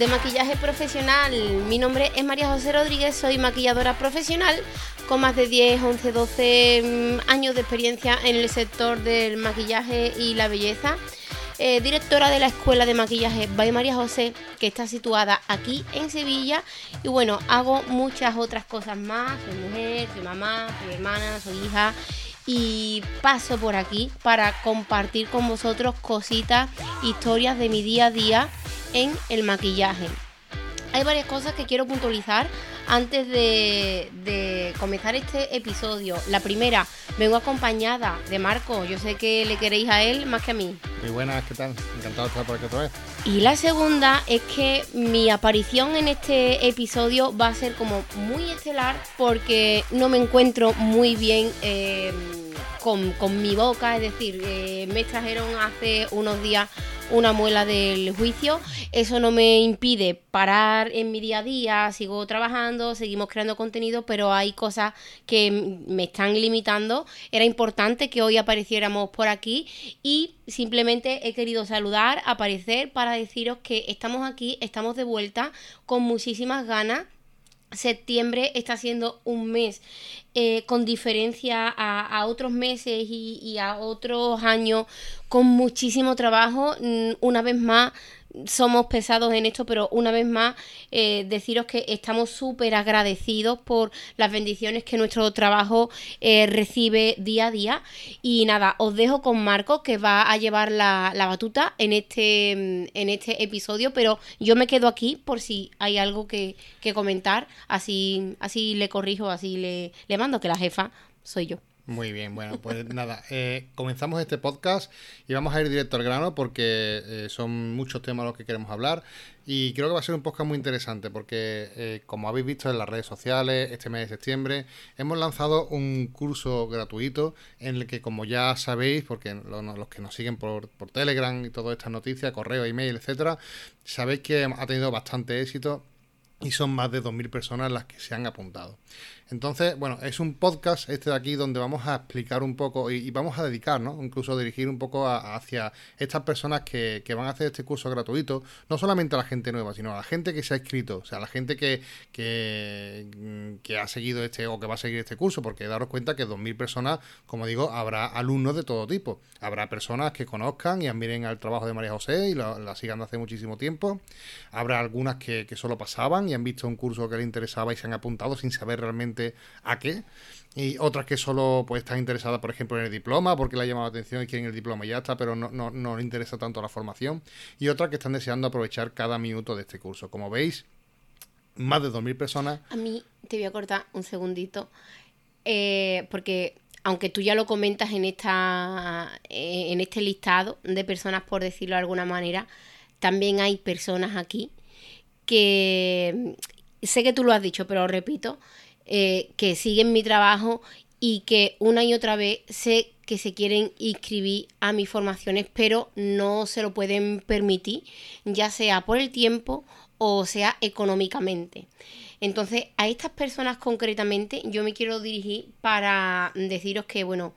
de maquillaje profesional. Mi nombre es María José Rodríguez, soy maquilladora profesional con más de 10, 11, 12 años de experiencia en el sector del maquillaje y la belleza. Eh, directora de la Escuela de Maquillaje by María José, que está situada aquí en Sevilla. Y bueno, hago muchas otras cosas más. Soy mujer, soy mamá, soy hermana, soy hija y paso por aquí para compartir con vosotros cositas, historias de mi día a día en el maquillaje. Hay varias cosas que quiero puntualizar antes de, comenzar este episodio. La primera, vengo acompañada de Marco. Yo sé que le queréis a él más que a mí. Muy buenas, ¿qué tal? Encantado de estar por aquí otra vez. Y la segunda es que mi aparición en este episodio va a ser como muy estelar porque no me encuentro muy bien. Eh, con, mi boca, es decir, eh, me trajeron hace unos días una muela del juicio. Eso no me impide parar en mi día a día, sigo trabajando, seguimos creando contenido, pero hay cosas que me están limitando. Era importante que hoy apareciéramos por aquí y simplemente he querido saludar, aparecer para deciros que estamos aquí, estamos de vuelta con muchísimas ganas septiembre está siendo un mes eh, con diferencia a, otros meses y, a otros años con muchísimo trabajo. Mm, una vez más, somos pesados en esto, pero una vez más eh, deciros que estamos súper agradecidos por las bendiciones que nuestro trabajo eh, recibe día a día. Y nada, os dejo con Marco que va a llevar la, batuta en este, en este episodio, pero yo me quedo aquí por si hay algo que, comentar, así, así le corrijo, así le, le mando que la jefa soy yo. Muy bien, bueno, pues nada, eh, comenzamos este podcast y vamos a ir directo al grano porque eh, son muchos temas los que queremos hablar y creo que va a ser un podcast muy interesante porque, eh, como habéis visto en las redes sociales, este mes de septiembre hemos lanzado un curso gratuito en el que, como ya sabéis, porque los que nos siguen por, por Telegram y todas estas noticias, correo, email, etcétera, sabéis que ha tenido bastante éxito y son más de 2.000 personas las que se han apuntado. Entonces, bueno, es un podcast este de aquí donde vamos a explicar un poco y, vamos a dedicar, ¿no? Incluso dirigir un poco hacia estas personas que, van a hacer este curso gratuito, no solamente a la gente nueva, sino a la gente que se ha inscrito, o sea, a la gente que, que, ha seguido este o que va a seguir este curso, porque daros cuenta que 2.000 personas, como digo, habrá alumnos de todo tipo. Habrá personas que conozcan y admiren al trabajo de María José y la, sigan hace muchísimo tiempo. Habrá algunas que, que solo pasaban y han visto un curso que les interesaba y se han apuntado sin saber realmente a qué. Y otras que solo pues están interesadas, por ejemplo, en el diploma, porque le ha llamado la atención y quieren el diploma y ya está, pero no, no, no le interesa tanto la formación. Y otras que están deseando aprovechar cada minuto de este curso. Como veis, más de 2.000 personas. A mí te voy a cortar un segundito, eh, porque aunque tú ya lo comentas en, esta, en este listado de personas, por decirlo de alguna manera, también hay personas aquí que, sé que tú lo has dicho, pero repito, eh, que siguen mi trabajo y que una y otra vez sé que se quieren inscribir a mis formaciones, pero no se lo pueden permitir, ya sea por el tiempo o sea económicamente. Entonces, a estas personas concretamente yo me quiero dirigir para deciros que, bueno,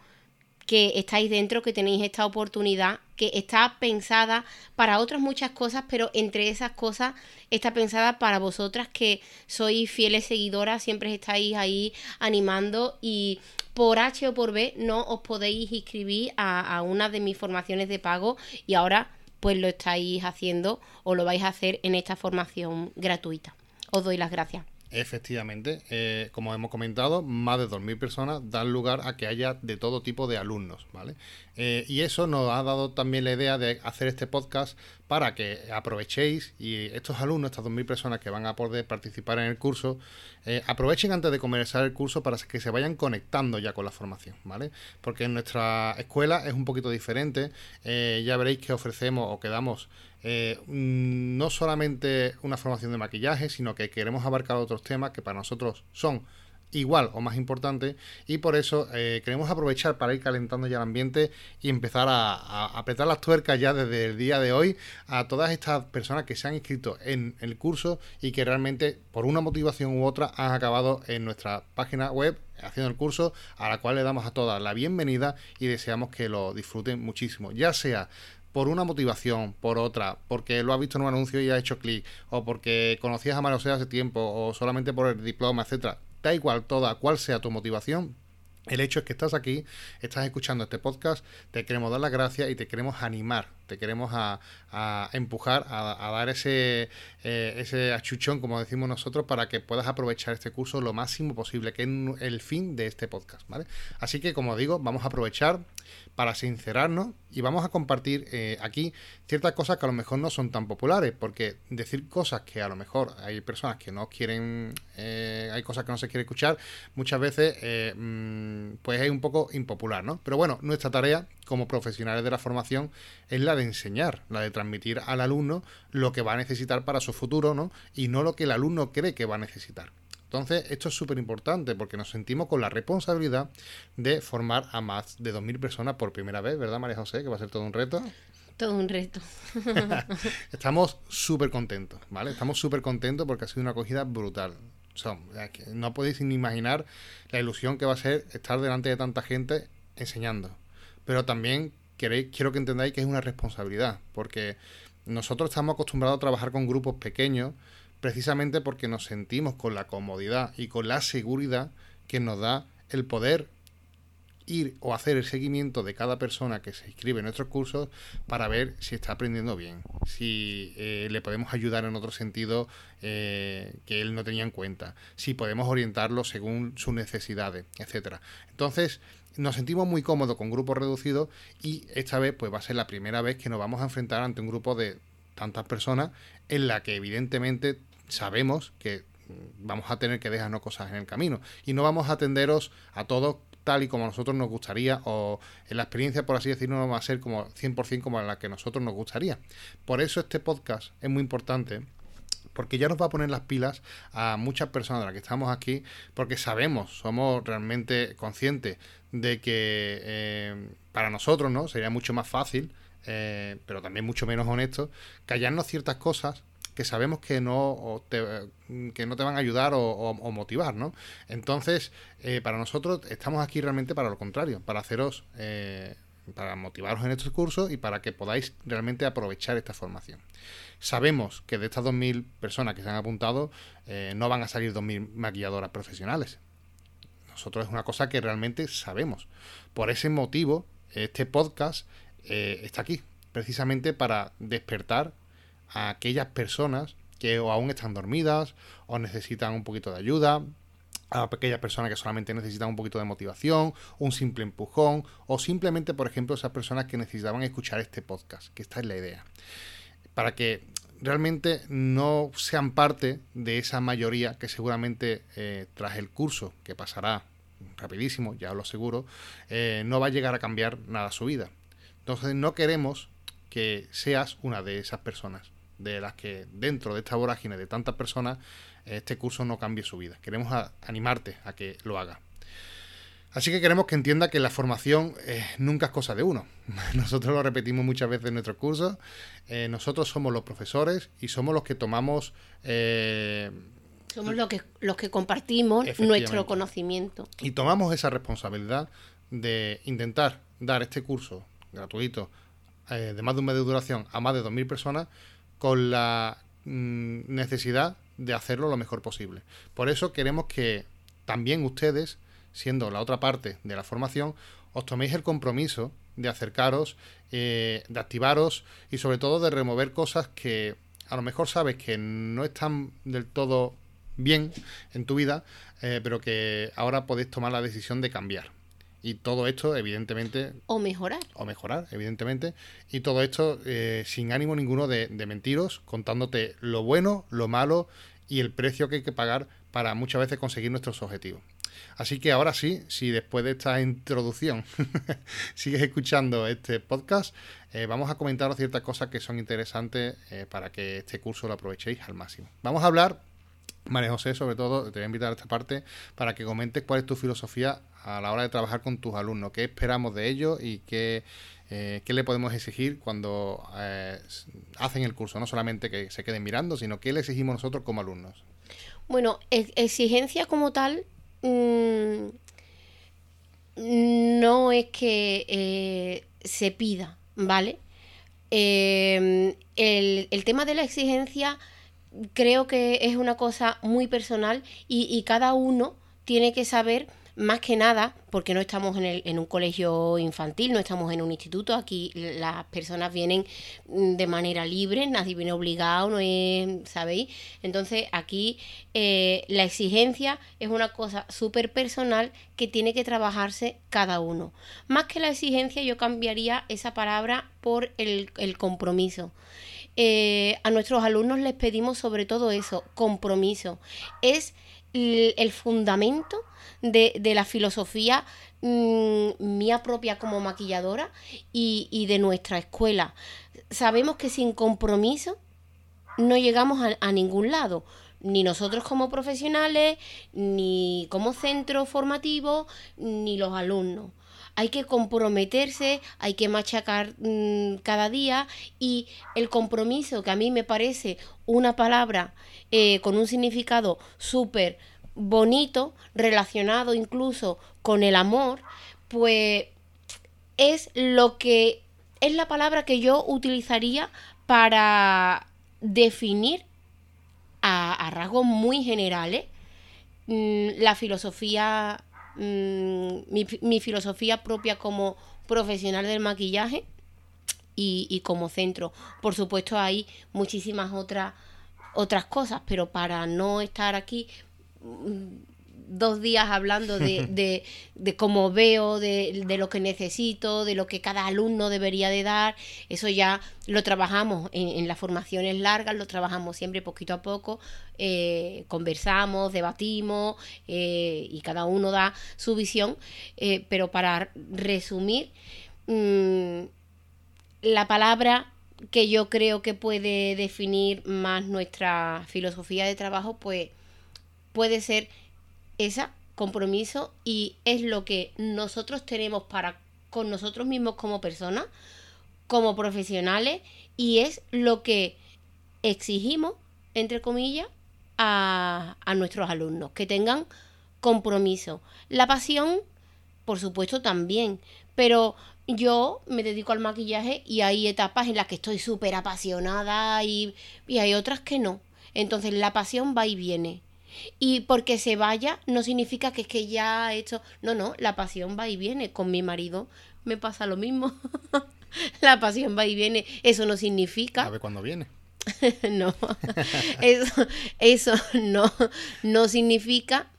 que estáis dentro, que tenéis esta oportunidad, que está pensada para otras muchas cosas, pero entre esas cosas está pensada para vosotras que sois fieles seguidoras, siempre estáis ahí animando y por H o por B no os podéis inscribir a, una de mis formaciones de pago y ahora pues lo estáis haciendo o lo vais a hacer en esta formación gratuita. Os doy las gracias. Efectivamente, eh, como hemos comentado, más de 2.000 personas dan lugar a que haya de todo tipo de alumnos, ¿vale? Eh, y eso nos ha dado también la idea de hacer este podcast para que aprovechéis y estos alumnos, estas 2.000 personas que van a poder participar en el curso, eh, aprovechen antes de comenzar el curso para que se vayan conectando ya con la formación, ¿vale? Porque en nuestra escuela es un poquito diferente, ya veréis que ofrecemos o que damos eh, no solamente una formación de maquillaje, sino que queremos abarcar otros temas que para nosotros son igual o más importantes y por eso eh, queremos aprovechar para ir calentando ya el ambiente y empezar a, apretar las tuercas ya desde el día de hoy a todas estas personas que se han inscrito en el curso y que realmente por una motivación u otra han acabado en nuestra página web haciendo el curso a la cual le damos a todas la bienvenida y deseamos que lo disfruten muchísimo. Ya sea por una motivación, por otra, porque lo has visto en un anuncio y ha hecho clic, o porque conocías a Mario hace tiempo, o solamente por el diploma, etcétera, da igual toda cuál sea tu motivación, el hecho es que estás aquí, estás escuchando este podcast, te queremos dar las gracias y te queremos animar, te queremos a, empujar, a, dar ese, eh, ese achuchón, como decimos nosotros, para que puedas aprovechar este curso lo máximo posible, que es el fin de este podcast, ¿vale? Así que, como digo, vamos a aprovechar para sincerarnos y vamos a compartir eh, aquí ciertas cosas que a lo mejor no son tan populares, porque decir cosas que a lo mejor hay personas que no quieren, eh, hay cosas que no se quiere escuchar, muchas veces eh, mm, pues es un poco impopular, ¿no? Pero bueno, nuestra tarea como profesionales de la formación es la de enseñar, la de transmitir al alumno lo que va a necesitar para su futuro, ¿no? Y no lo que el alumno cree que va a necesitar. Entonces, esto es súper importante porque nos sentimos con la responsabilidad de formar a más de 2.000 personas por primera vez, ¿verdad, María José? Que va a ser todo un reto. Todo un reto. Estamos súper contentos, ¿vale? Estamos súper contentos porque ha sido una acogida brutal. No podéis ni imaginar la ilusión que va a ser estar delante de tanta gente enseñando. Pero también queréis, quiero que entendáis que es una responsabilidad, porque nosotros estamos acostumbrados a trabajar con grupos pequeños, precisamente porque nos sentimos con la comodidad y con la seguridad que nos da el poder ir o hacer el seguimiento de cada persona que se inscribe en nuestros cursos para ver si está aprendiendo bien, si eh, le podemos ayudar en otro sentido eh, que él no tenía en cuenta, si podemos orientarlo según sus necesidades, etcétera. Entonces, nos sentimos muy cómodos con grupos reducidos y esta vez pues va a ser la primera vez que nos vamos a enfrentar ante un grupo de tantas personas en la que evidentemente sabemos que vamos a tener que dejarnos cosas en el camino y no vamos a atenderos a todos tal y como a nosotros nos gustaría o en la experiencia, por así decirlo, no va a ser como 100% como la que a nosotros nos gustaría. Por eso este podcast es muy importante porque ya nos va a poner las pilas a muchas personas de las que estamos aquí, porque sabemos, somos realmente conscientes de que eh, para nosotros no sería mucho más fácil, eh, pero también mucho menos honesto, callarnos ciertas cosas que sabemos que no te, que no te van a ayudar o, motivar, ¿no? Entonces, eh, para nosotros estamos aquí realmente para lo contrario, para haceros, eh, para motivaros en estos cursos y para que podáis realmente aprovechar esta formación. Sabemos que de estas 2.000 personas que se han apuntado, eh, no van a salir 2.000 maquilladoras profesionales. Nosotros es una cosa que realmente sabemos. Por ese motivo, este podcast está aquí, precisamente para despertar a aquellas personas que o aún están dormidas o necesitan un poquito de ayuda, a aquellas personas que solamente necesitan un poquito de motivación, un simple empujón, o simplemente, por ejemplo, esas personas que necesitaban escuchar este podcast, que esta es la idea. Para que realmente no sean parte de esa mayoría que seguramente eh, tras el curso, que pasará rapidísimo, ya os lo aseguro, eh, no va a llegar a cambiar nada su vida. Entonces no queremos que seas una de esas personas de las que dentro de esta vorágine de tantas personas este curso no cambie su vida. Queremos animarte a que lo haga. Así que queremos que entienda que la formación eh, nunca es cosa de uno. Nosotros lo repetimos muchas veces en nuestros cursos. Eh, nosotros somos los profesores y somos los que tomamos... Eh, somos los que, los que compartimos nuestro conocimiento. Y tomamos esa responsabilidad de intentar dar este curso gratuito de más de un mes de duración a más de 2.000 personas con la mm, necesidad de hacerlo lo mejor posible. Por eso queremos que también ustedes, siendo la otra parte de la formación, os toméis el compromiso de acercaros, eh, de activaros y sobre todo de remover cosas que a lo mejor sabes que no están del todo bien en tu vida, eh, pero que ahora podéis tomar la decisión de cambiar. Y todo esto, evidentemente... O mejorar. O mejorar, evidentemente. Y todo esto eh, sin ánimo ninguno de, mentiros, contándote lo bueno, lo malo y el precio que hay que pagar para muchas veces conseguir nuestros objetivos. Así que ahora sí, si después de esta introducción sigues escuchando este podcast, eh, vamos a comentaros ciertas cosas que son interesantes eh, para que este curso lo aprovechéis al máximo. Vamos a hablar María José, sobre todo, te voy a invitar a esta parte para que comentes cuál es tu filosofía a la hora de trabajar con tus alumnos, qué esperamos de ellos y qué, eh, le podemos exigir cuando eh, hacen el curso, no solamente que se queden mirando, sino qué le exigimos nosotros como alumnos. Bueno, exigencia como tal mm, no es que eh, se pida, ¿vale? eh, el, tema de la exigencia creo que es una cosa muy personal y cada uno tiene que saber más que nada, porque no estamos en, el, en, un colegio infantil, no estamos en un instituto, aquí las personas vienen mm, de manera libre, nadie viene obligado, no es, ¿sabéis? Entonces aquí eh, la exigencia es una cosa súper personal que tiene que trabajarse cada uno. Más que la exigencia yo cambiaría esa palabra por el, compromiso. Eh, a nuestros alumnos les pedimos sobre todo eso, compromiso. Es el fundamento de, la filosofía mm, mía propia como maquilladora y, de nuestra escuela. Sabemos que sin compromiso no llegamos a, ningún lado ni nosotros como profesionales, ni como centro formativo, ni los alumnos. Hay que comprometerse, hay que machacar mm, cada día y el compromiso, que a mí me parece una palabra eh, con un significado súper bonito, relacionado incluso con el amor, pues es lo que es la palabra que yo utilizaría para definir a, rasgos muy generales mm, la filosofía, mm, mi, filosofía propia como profesional del maquillaje y, como centro. Por supuesto hay muchísimas otras otras cosas, pero para no estar aquí dos días hablando de, de, cómo veo, de, lo que necesito, de lo que cada alumno debería de dar. Eso ya lo trabajamos en, las formaciones largas, lo trabajamos siempre poquito a poco, eh, conversamos, debatimos eh, y cada uno da su visión. Eh, pero para resumir, mm, la palabra que yo creo que puede definir más nuestra filosofía de trabajo, pues puede ser esa compromiso y es lo que nosotros tenemos para con nosotros mismos como personas, como profesionales y es lo que exigimos, entre comillas, a, a nuestros alumnos, que tengan compromiso. La pasión, por supuesto, también, pero yo me dedico al maquillaje y hay etapas en las que estoy súper apasionada y, y hay otras que no. Entonces la pasión va y viene. Y porque se vaya no significa que es que ya ha hecho... No, no, la pasión va y viene. Con mi marido me pasa lo mismo. la pasión va y viene. Eso no significa... A ver cuándo viene. no, eso, eso no, no significa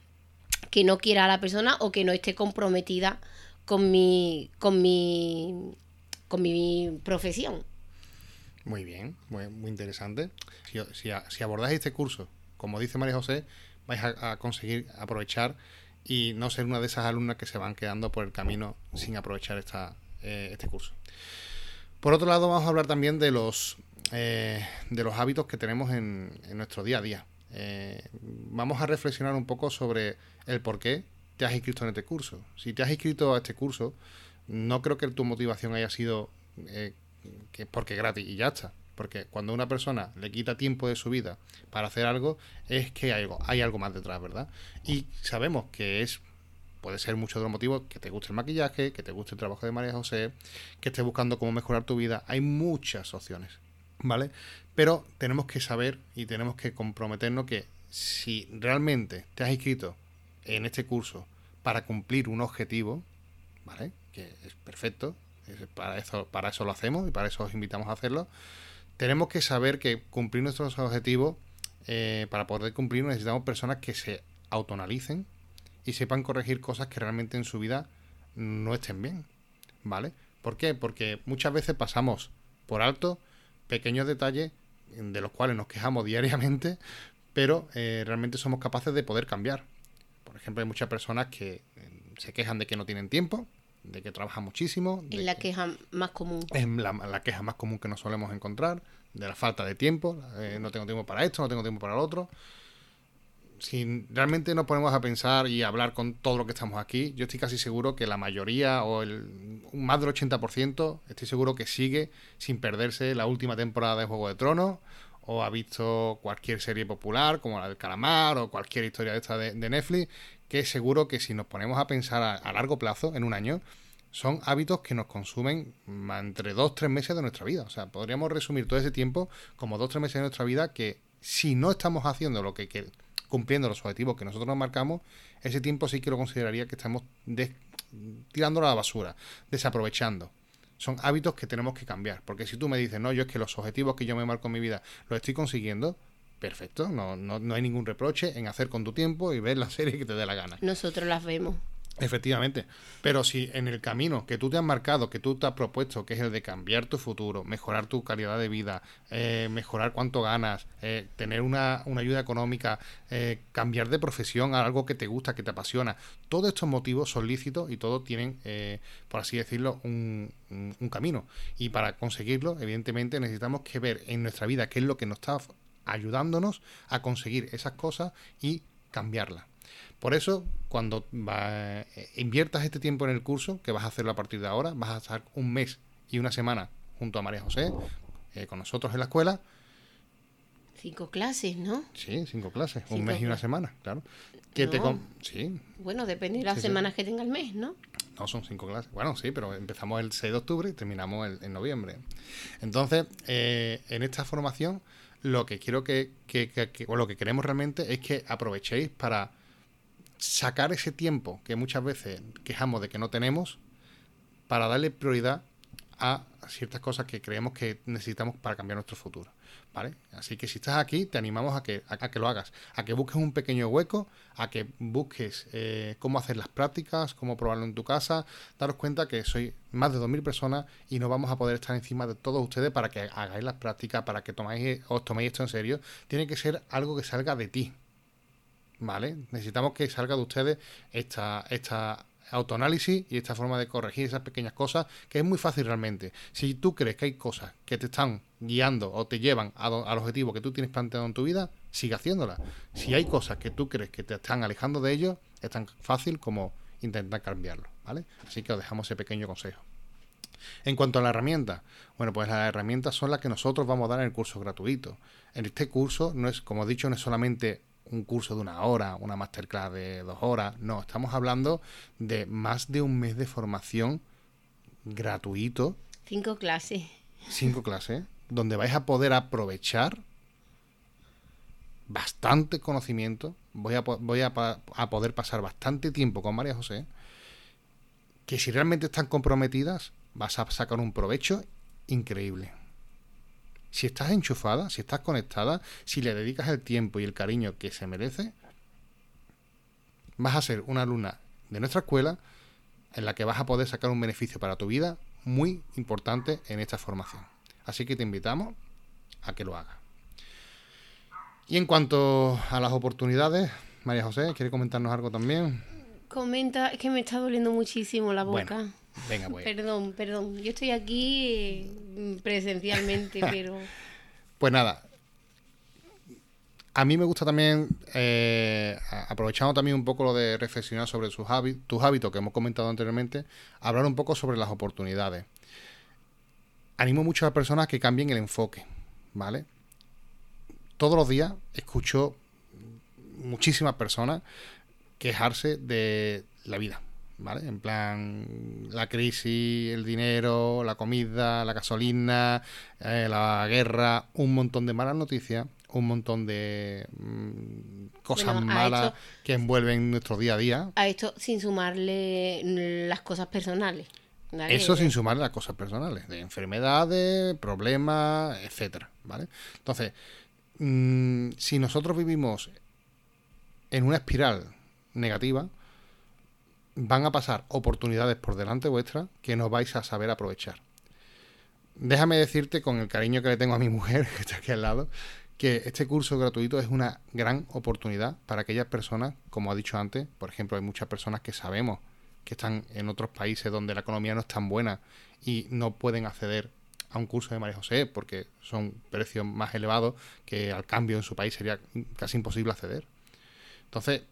que no quiera a la persona o que no esté comprometida con mi, con mi, con mi profesión. Muy bien, muy, muy interesante. Si, si, si abordáis este curso como dice María José, vais a, conseguir aprovechar y no ser una de esas alumnas que se van quedando por el camino sin aprovechar esta, eh, este curso. Por otro lado, vamos a hablar también de los, eh, de los hábitos que tenemos en, nuestro día a día. Eh, vamos a reflexionar un poco sobre el por qué te has inscrito en este curso. Si te has inscrito a este curso, no creo que tu motivación haya sido que porque gratis y ya está. Porque cuando una persona le quita tiempo de su vida para hacer algo, es que hay algo, hay algo más detrás, ¿verdad? Y sabemos que es puede ser muchos de los motivos que te guste el maquillaje, que te guste el trabajo de María José, que estés buscando cómo mejorar tu vida. Hay muchas opciones, ¿vale? Pero tenemos que saber y tenemos que comprometernos que si realmente te has inscrito en este curso para cumplir un objetivo, ¿vale? Que es perfecto, para eso, para eso lo hacemos y para eso os invitamos a hacerlo tenemos que saber que cumplir nuestros objetivos, eh, para poder cumplir necesitamos personas que se autoanalicen y sepan corregir cosas que realmente en su vida no estén bien. ¿Vale? ¿Por qué? Porque muchas veces pasamos por alto pequeños detalles de los cuales nos quejamos diariamente, pero eh, realmente somos capaces de poder cambiar. Por ejemplo, hay muchas personas que eh, se quejan de que no tienen tiempo, de que trabaja muchísimo. Es la queja más común. Es la, queja más común que nos solemos encontrar, de la falta de tiempo. Eh, no tengo tiempo para esto, no tengo tiempo para lo otro. Si realmente nos ponemos a pensar y a hablar con todo lo que estamos aquí, yo estoy casi seguro que la mayoría o el más del 80% estoy seguro que sigue sin perderse la última temporada de Juego de Tronos o ha visto cualquier serie popular como la del Calamar o cualquier historia de esta de, Netflix, que seguro que si nos ponemos a pensar a, largo plazo, en un año, son hábitos que nos consumen entre dos, tres meses de nuestra vida. O sea, podríamos resumir todo ese tiempo como dos, tres meses de nuestra vida que si no estamos haciendo lo que, cumpliendo los objetivos que nosotros nos marcamos, ese tiempo sí que lo consideraría que estamos tirándolo a la basura, desaprovechando. Son hábitos que tenemos que cambiar. Porque si tú me dices, no, yo es que los objetivos que yo me marco en mi vida los estoy consiguiendo, perfecto, no, no, no hay ningún reproche en hacer con tu tiempo y ver la serie que te dé la gana. Nosotros las vemos. Efectivamente. Pero si en el camino que tú te has marcado, que tú te has propuesto, que es el de cambiar tu futuro, mejorar tu calidad de vida, eh, mejorar cuánto ganas, eh, tener una, ayuda económica, eh, cambiar de profesión a algo que te gusta, que te apasiona, todos estos motivos son lícitos y todos tienen, por así decirlo, un, un camino. Y para conseguirlo, evidentemente, necesitamos que ver en nuestra vida qué es lo que nos está ayudándonos a conseguir esas cosas y cambiarlas. Por eso, cuando eh, inviertas este tiempo en el curso, que vas a hacerlo a partir de ahora, vas a estar un mes y una semana junto a María José, eh, con nosotros en la escuela. Cinco clases, ¿no? Sí, cinco clases, un mes y una semana, claro. Que te sí. Bueno, depende de las semanas que tenga el mes, ¿no? No, son cinco clases. Bueno, sí, pero empezamos el 6 de octubre y terminamos el, en noviembre. Entonces, eh, en esta formación, lo que quiero que, o lo que queremos realmente es que aprovechéis para sacar ese tiempo que muchas veces quejamos de que no tenemos para darle prioridad a ciertas cosas que creemos que necesitamos para cambiar nuestro futuro. ¿Vale? Así que si estás aquí, te animamos a que, a, que lo hagas, a que busques un pequeño hueco, a que busques eh, cómo hacer las prácticas, cómo probarlo en tu casa. Daros cuenta que soy más de 2.000 personas y no vamos a poder estar encima de todos ustedes para que hagáis las prácticas, para que tomáis, os toméis esto en serio. Tiene que ser algo que salga de ti, ¿vale? Necesitamos que salga de ustedes esta, esta autoanálisis y esta forma de corregir esas pequeñas cosas, que es muy fácil realmente. Si tú crees que hay cosas que te están guiando o te llevan al objetivo que tú tienes planteado en tu vida, sigue haciéndolas. Si hay cosas que tú crees que te están alejando de ellos, es tan fácil como intentar cambiarlo, ¿vale? Así que os dejamos ese pequeño consejo. En cuanto a la herramienta, bueno, pues las herramientas son las que nosotros vamos a dar en el curso gratuito. En este curso no es, como he dicho, no es solamente un curso de una hora, una masterclass de dos horas. No, estamos hablando de más de un mes de formación gratuito. Cinco clases. Cinco clases, donde vais a poder aprovechar bastante conocimiento. Voy a, voy a, a poder pasar bastante tiempo con María José. Que si realmente están comprometidas, vas a sacar un provecho increíble si estás enchufada, si estás conectada, si le dedicas el tiempo y el cariño que se merece, vas a ser una alumna de nuestra escuela en la que vas a poder sacar un beneficio para tu vida muy importante en esta formación. Así que te invitamos a que lo hagas. Y en cuanto a las oportunidades, María José, ¿quiere comentarnos algo también? Comenta, es que me está doliendo muchísimo la boca. Venga, pues. Perdón, perdón. Yo estoy aquí mm, presencialmente, pero. Pues nada. A mí me gusta también, eh, aprovechando también un poco lo de reflexionar sobre sus hábitos, tus hábitos que hemos comentado anteriormente, hablar un poco sobre las oportunidades. Animo mucho a las personas que cambien el enfoque, ¿vale? Todos los días escucho muchísimas personas quejarse de la vida, ¿vale? En plan, la crisis, el dinero, la comida, la gasolina, eh, la guerra, un montón de malas noticias, un montón de mm, cosas malas que envuelven nuestro día a día. A esto sin sumarle las cosas personales. Eso sin sumarle las cosas personales, de enfermedades, problemas, etcétera, ¿vale? Entonces, mm, si nosotros vivimos en una espiral negativa, van a pasar oportunidades por delante vuestra que no vais a saber aprovechar. Déjame decirte, con el cariño que le tengo a mi mujer, que está aquí al lado, que este curso gratuito es una gran oportunidad para aquellas personas, como ha dicho antes, por ejemplo, hay muchas personas que sabemos que están en otros países donde la economía no es tan buena y no pueden acceder a un curso de María José porque son precios más elevados que al cambio en su país sería casi imposible acceder. Entonces,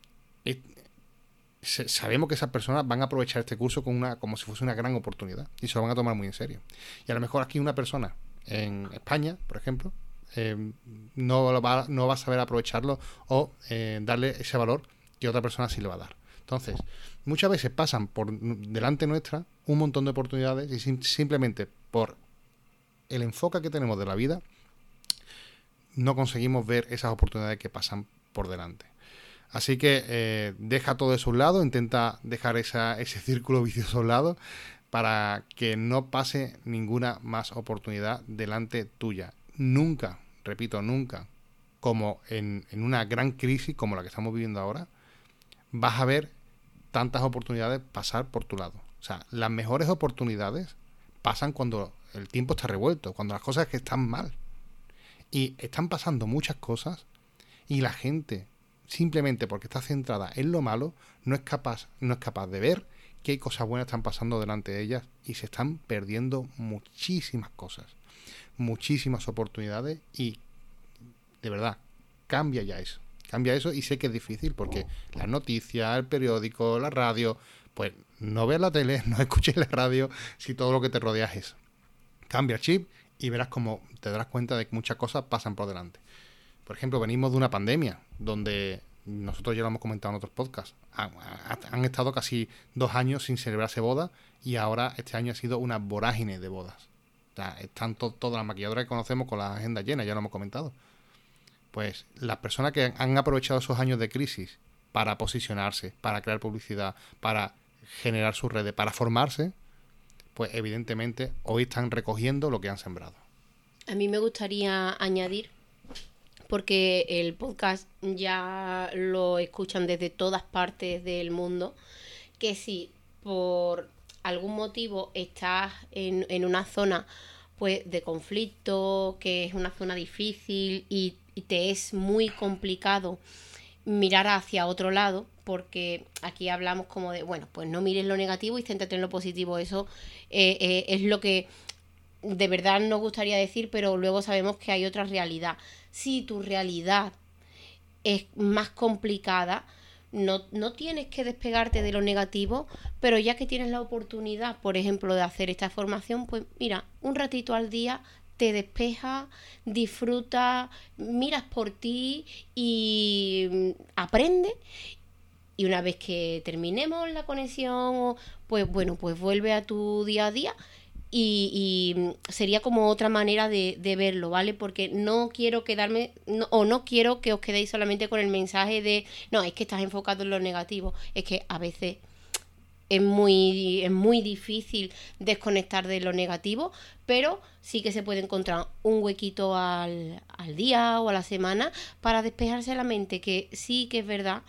sabemos que esas personas van a aprovechar este curso una, como si fuese una gran oportunidad y se lo van a tomar muy en serio. Y a lo mejor aquí una persona en España, por ejemplo, eh, no, va, no va a saber aprovecharlo o eh, darle ese valor que otra persona sí le va a dar. Entonces, muchas veces pasan por delante nuestra un montón de oportunidades y simplemente por el enfoque que tenemos de la vida, no conseguimos ver esas oportunidades que pasan por delante. Así que eh, deja todo eso a un lado, intenta dejar ese círculo vicioso a un lado para que no pase ninguna más oportunidad delante tuya. Nunca, repito, nunca, como en, una gran crisis como la que estamos viviendo ahora, vas a ver tantas oportunidades pasar por tu lado. O sea, las mejores oportunidades pasan cuando el tiempo está revuelto, cuando las cosas están mal. Y están pasando muchas cosas y la gente, simplemente porque está centrada en lo malo, no es capaz, no es capaz de ver qué cosas buenas están pasando delante de ellas y se están perdiendo muchísimas cosas, muchísimas oportunidades y de verdad, cambia ya eso. Cambia eso y sé que es difícil porque las noticias, el periódico, la radio, pues no veas la tele, no escuches la radio si todo lo que te rodea es cambia chip y verás como te darás cuenta de que muchas cosas pasan por delante. Por ejemplo, venimos de una pandemia donde nosotros ya lo hemos comentado en otros podcasts. Han, estado casi dos años sin celebrarse bodas y ahora este año ha sido una vorágine de bodas. O sea, están todas las maquilladoras que conocemos con la agenda llena, ya lo hemos comentado. Pues las personas que han aprovechado esos años de crisis para posicionarse, para crear publicidad, para generar sus redes, para formarse, pues evidentemente hoy están recogiendo lo que han sembrado. A mí me gustaría añadir, porque el podcast ya lo escuchan desde todas partes del mundo, que si por algún motivo estás en, en una zona pues de conflicto, que es una zona difícil y, te es muy complicado mirar hacia otro lado, porque aquí hablamos como de, bueno, pues no mires lo negativo y céntrate en lo positivo. Eso eh, eh, es lo que de verdad nos gustaría decir, pero luego sabemos que hay otra realidad. Si tu realidad es más complicada, no, no, tienes que despegarte de lo negativo, pero ya que tienes la oportunidad, por ejemplo, de hacer esta formación, pues mira, un ratito al día te despeja, disfruta, miras por ti y mm, aprende. Y una vez que terminemos la conexión, pues bueno, pues vuelve a tu día a día y, mm, sería como otra manera de, verlo, ¿vale? Porque no quiero quedarme, o no quiero que os quedéis solamente con el mensaje de, no, es que estás enfocado en lo negativo, es que a veces es muy, es muy difícil desconectar de lo negativo, pero sí que se puede encontrar un huequito al, al día o a la semana para despejarse la mente, que sí que es verdad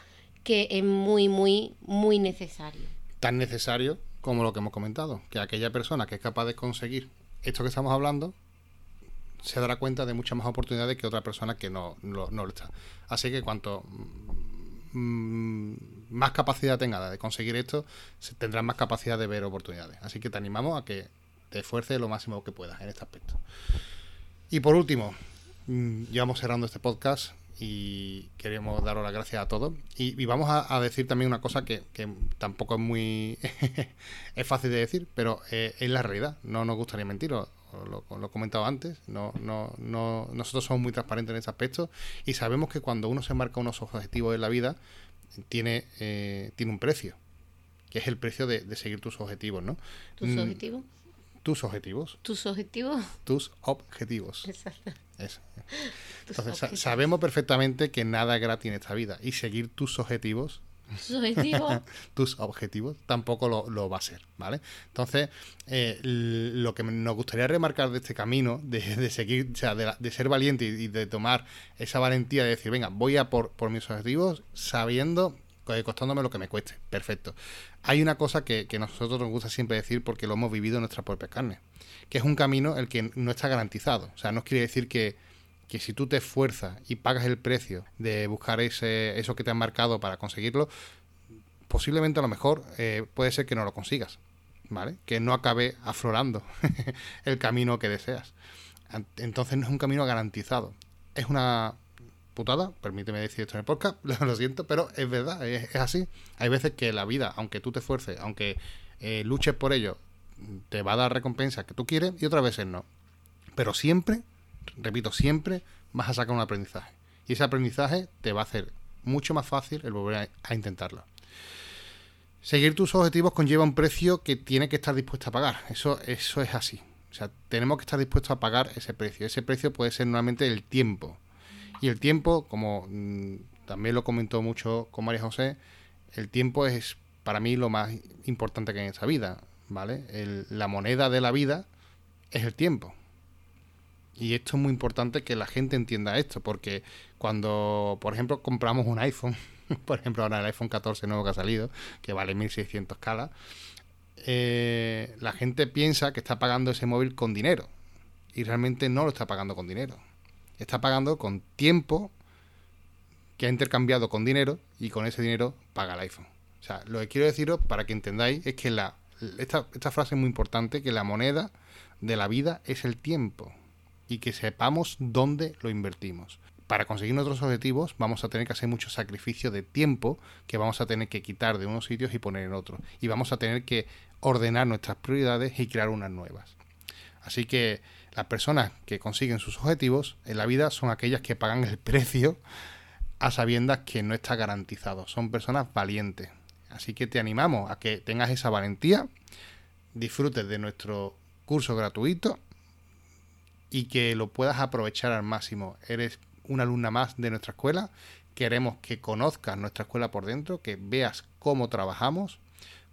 que es muy, muy, muy necesario. Tan necesario como lo que hemos comentado, que aquella persona que es capaz de conseguir esto que estamos hablando, se dará cuenta de muchas más oportunidades que otra persona que no, lo está. Así que cuanto Mm, más capacidad tenga de conseguir esto, tendrás más capacidad de ver oportunidades. Así que te animamos a que te esfuerces lo máximo que puedas en este aspecto. Y por último, mm, ya vamos cerrando este podcast y queremos daros las gracias a todos. Y, vamos a, decir también una cosa que, tampoco es muy es fácil de decir, pero eh, es la realidad. No nos gustaría mentir, lo, lo, he comentado antes. No, no, no, nosotros somos muy transparentes en ese aspecto y sabemos que cuando uno se marca unos objetivos en la vida, tiene, eh, tiene un precio, que es el precio de, seguir tus objetivos, ¿no? ¿Tus mm, objetivos? Tus objetivos. ¿Tus objetivos? Tus objetivos. Exacto. Entonces, sabemos perfectamente que nada es gratis en esta vida y seguir tus objetivos tus objetivos. tus objetivos tampoco lo, va a ser, ¿vale? Entonces, eh, lo que nos gustaría remarcar de este camino, de, seguir, o sea, de, ser valiente y, de tomar esa valentía de decir, venga, voy a por, por mis objetivos sabiendo costándome lo que me cueste. Perfecto. Hay una cosa que, que, nosotros nos gusta siempre decir porque lo hemos vivido en nuestra propia carne, que es un camino el que no está garantizado. O sea, no quiere decir que, que si tú te esfuerzas y pagas el precio de buscar ese, eso que te han marcado para conseguirlo, posiblemente a lo mejor eh, puede ser que no lo consigas, ¿vale? Que no acabe aflorando el camino que deseas. Entonces no es un camino garantizado. Es una putada, permíteme decir esto en el podcast, lo siento, pero es verdad, es, así. Hay veces que la vida, aunque tú te esfuerces, aunque eh, luches por ello, te va a dar recompensa que tú quieres y otras veces no. Pero siempre repito, siempre vas a sacar un aprendizaje. Y ese aprendizaje te va a hacer mucho más fácil el volver a, intentarlo. Seguir tus objetivos conlleva un precio que tiene que estar dispuesto a pagar. Eso, eso es así. O sea, tenemos que estar dispuestos a pagar ese precio. Ese precio puede ser normalmente el tiempo. Y el tiempo, como mm, también lo comentó mucho con María José, el tiempo es para mí lo más importante que hay en esa vida, ¿vale? la moneda de la vida es el tiempo. Y esto es muy importante que la gente entienda esto, porque cuando, por ejemplo, compramos un iPhone, por ejemplo, ahora el iPhone 14 nuevo que ha salido, que vale 1600 calas, eh, la gente piensa que está pagando ese móvil con dinero. Y realmente no lo está pagando con dinero. Está pagando con tiempo que ha intercambiado con dinero y con ese dinero paga el iPhone. O sea, lo que quiero deciros para que entendáis es que la, esta, esta frase es muy importante, que la moneda de la vida es el tiempo y que sepamos dónde lo invertimos. Para conseguir nuestros objetivos vamos a tener que hacer mucho sacrificio de tiempo que vamos a tener que quitar de unos sitios y poner en otros. Y vamos a tener que ordenar nuestras prioridades y crear unas nuevas. Así que las personas que consiguen sus objetivos en la vida son aquellas que pagan el precio a sabiendas que no está garantizado. Son personas valientes. Así que te animamos a que tengas esa valentía, disfrutes de nuestro curso gratuito y que lo puedas aprovechar al máximo. Eres una alumna más de nuestra escuela. Queremos que conozcas nuestra escuela por dentro, que veas cómo trabajamos,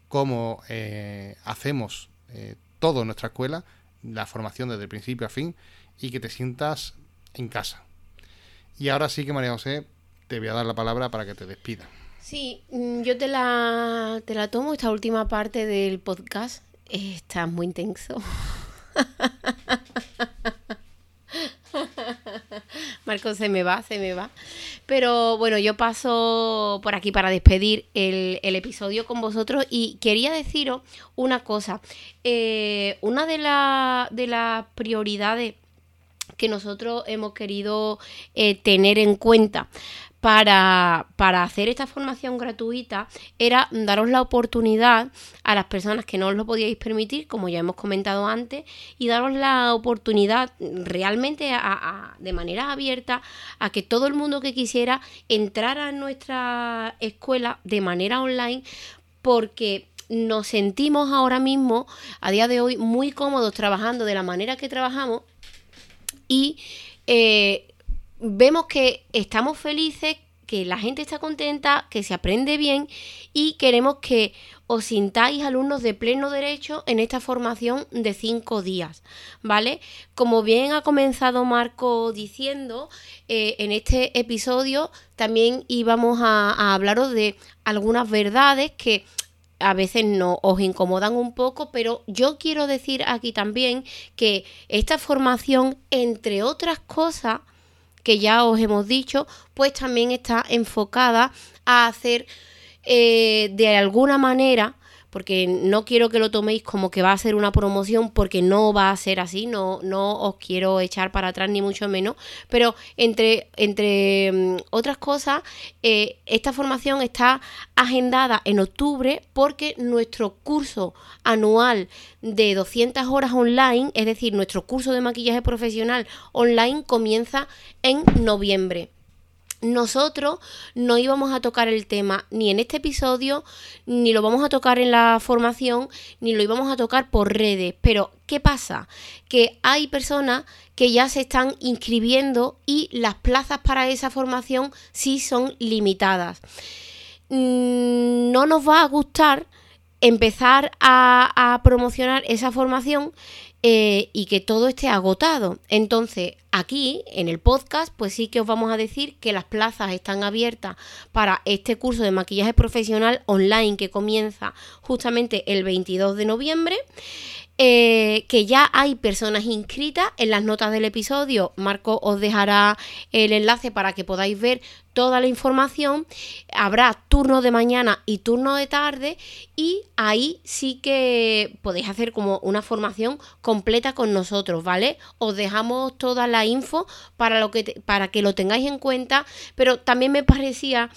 cómo eh, hacemos eh, todo en nuestra escuela, la formación desde principio a fin, y que te sientas en casa. Y ahora sí que María José, te voy a dar la palabra para que te despida. Sí, mm, yo te la, te la tomo, esta última parte del podcast. Está muy intenso. Marco se me va, se me va. Pero bueno, yo paso por aquí para despedir el, episodio con vosotros y quería deciros una cosa. Eh, una de, de las prioridades que nosotros hemos querido eh, tener en cuenta para, hacer esta formación gratuita era daros la oportunidad a las personas que no os lo podíais permitir, como ya hemos comentado antes, y daros la oportunidad realmente de manera abierta a que todo el mundo que quisiera entrara en nuestra escuela de manera online porque nos sentimos ahora mismo, a día de hoy, muy cómodos trabajando de la manera que trabajamos y eh, vemos que estamos felices, que la gente está contenta, que se aprende bien y queremos que os sintáis alumnos de pleno derecho en esta formación de cinco días, ¿vale? Como bien ha comenzado Marco diciendo, eh, en este episodio también íbamos a, a hablaros de algunas verdades que a veces no os incomodan un poco, pero yo quiero decir aquí también que esta formación, entre otras cosas, que ya os hemos dicho, pues también está enfocada a hacer eh, de alguna manera porque no quiero que lo toméis como que va a ser una promoción, porque no va a ser así, no, no os quiero echar para atrás ni mucho menos, pero entre, entre mm, otras cosas, eh, esta formación está agendada en octubre porque nuestro curso anual de 200 horas online, es decir, nuestro curso de maquillaje profesional online comienza en noviembre nosotros no íbamos a tocar el tema ni en este episodio, ni lo vamos a tocar en la formación, ni lo íbamos a tocar por redes. Pero, ¿qué pasa? Que hay personas que ya se están inscribiendo y las plazas para esa formación sí son limitadas. Mm, no nos va a gustar empezar a, promocionar esa formación eh, y que todo esté agotado. Entonces, aquí en el podcast, pues sí que os vamos a decir que las plazas están abiertas para este curso de maquillaje profesional online que comienza justamente el 22 de noviembre. Eh, que ya hay personas inscritas en las notas del episodio. Marco os dejará el enlace para que podáis ver toda la información. Habrá turno de mañana y turno de tarde y ahí sí que podéis hacer como una formación completa con nosotros, ¿vale? Os dejamos toda la info para, lo que para que lo tengáis en cuenta, pero también me parecía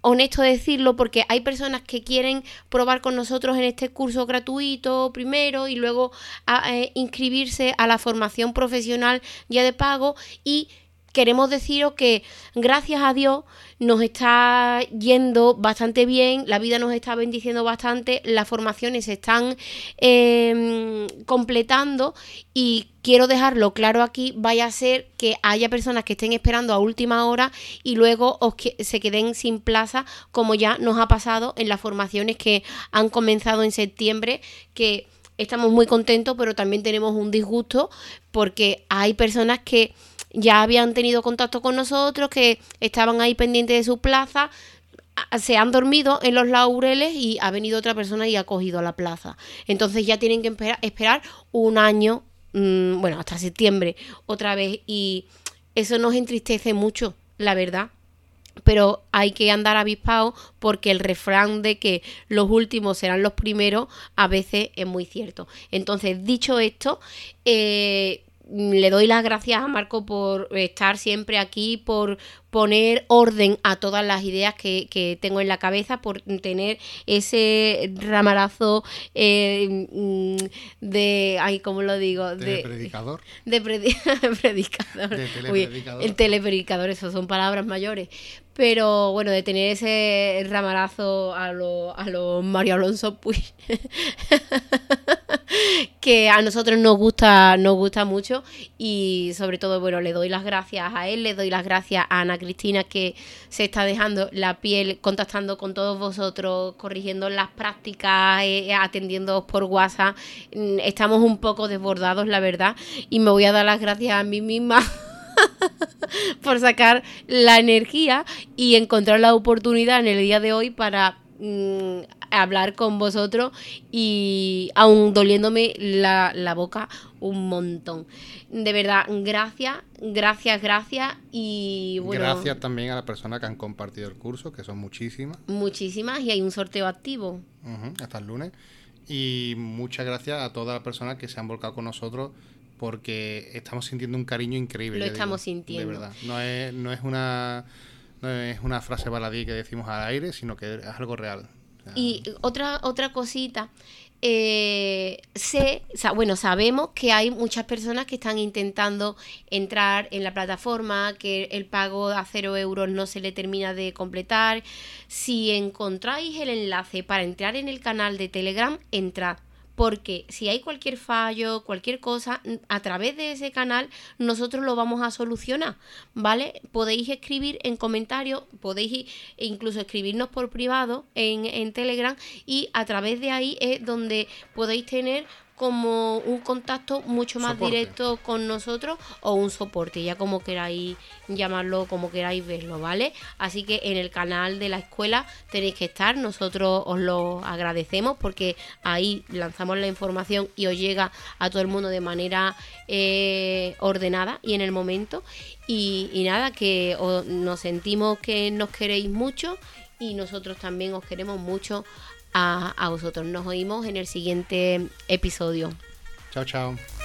honesto decirlo porque hay personas que quieren probar con nosotros en este curso gratuito primero y luego a, eh, inscribirse a la formación profesional ya de pago y queremos deciros que gracias a Dios nos está yendo bastante bien, la vida nos está bendiciendo bastante, las formaciones se están em, completando y quiero dejarlo claro aquí, vaya a ser que haya personas que estén esperando a última hora y luego os se queden sin plaza, como ya nos ha pasado en las formaciones que han comenzado en septiembre, que estamos muy contentos, pero también tenemos un disgusto porque hay personas que ya habían tenido contacto con nosotros, que estaban ahí pendientes de su plaza, se han dormido en los laureles y ha venido otra persona y ha cogido la plaza. Entonces ya tienen que esperar, un año, mm, bueno, hasta septiembre otra vez y eso nos entristece mucho, la verdad. Pero hay que andar avispado porque el refrán de que los últimos serán los primeros a veces es muy cierto. Entonces, dicho esto, eh, le doy las gracias a Marco por estar siempre aquí, por poner orden a todas las ideas que, tengo en la cabeza, por tener ese ramarazo eh, mm, de, ay, ¿cómo lo digo? De, predicador. De predicador. el telepredicador, eso son palabras mayores. Pero bueno, de tener ese ramarazo a los a lo Mario Alonso pues que a nosotros nos gusta, nos gusta mucho y sobre todo, bueno, le doy las gracias a él, le doy las gracias a Ana Cristina que se está dejando la piel contactando con todos vosotros, corrigiendo las prácticas, eh, atendiendo por WhatsApp. Mm, estamos un poco desbordados, la verdad, y me voy a dar las gracias a mí misma. por sacar la energía y encontrar la oportunidad en el día de hoy para mm, hablar con vosotros y aún doliéndome la, la, boca un montón. De verdad, gracias, gracias, gracias y bueno... Gracias también a las personas que han compartido el curso, que son muchísimas. Muchísimas y hay un sorteo activo. hasta el lunes. Y muchas gracias a todas las personas que se han volcado con nosotros porque estamos sintiendo un cariño increíble. Lo estamos sintiendo. De verdad. No es, no es una no es una frase baladí que decimos al aire, sino que es algo real. Y otra, otra cosita, eh, sé, bueno, sabemos que hay muchas personas que están intentando entrar en la plataforma, que el pago a cero euros no se le termina de completar. Si encontráis el enlace para entrar en el canal de Telegram, entrad porque si hay cualquier fallo, cualquier cosa, a través de ese canal nosotros lo vamos a solucionar, ¿vale? Podéis escribir en comentarios, podéis incluso escribirnos por privado en, en Telegram y a través de ahí es donde podéis tener como un contacto mucho más directo con nosotros o un soporte, ya como queráis llamarlo, como queráis verlo, ¿vale? Así que en el canal de la escuela tenéis que estar, nosotros os lo agradecemos porque ahí lanzamos la información y os llega a todo el mundo de manera eh, ordenada y en el momento. Y, nada, que nos sentimos que nos queréis mucho y nosotros también os queremos mucho a, a vosotros. Nos oímos en el siguiente episodio. Chao, chao.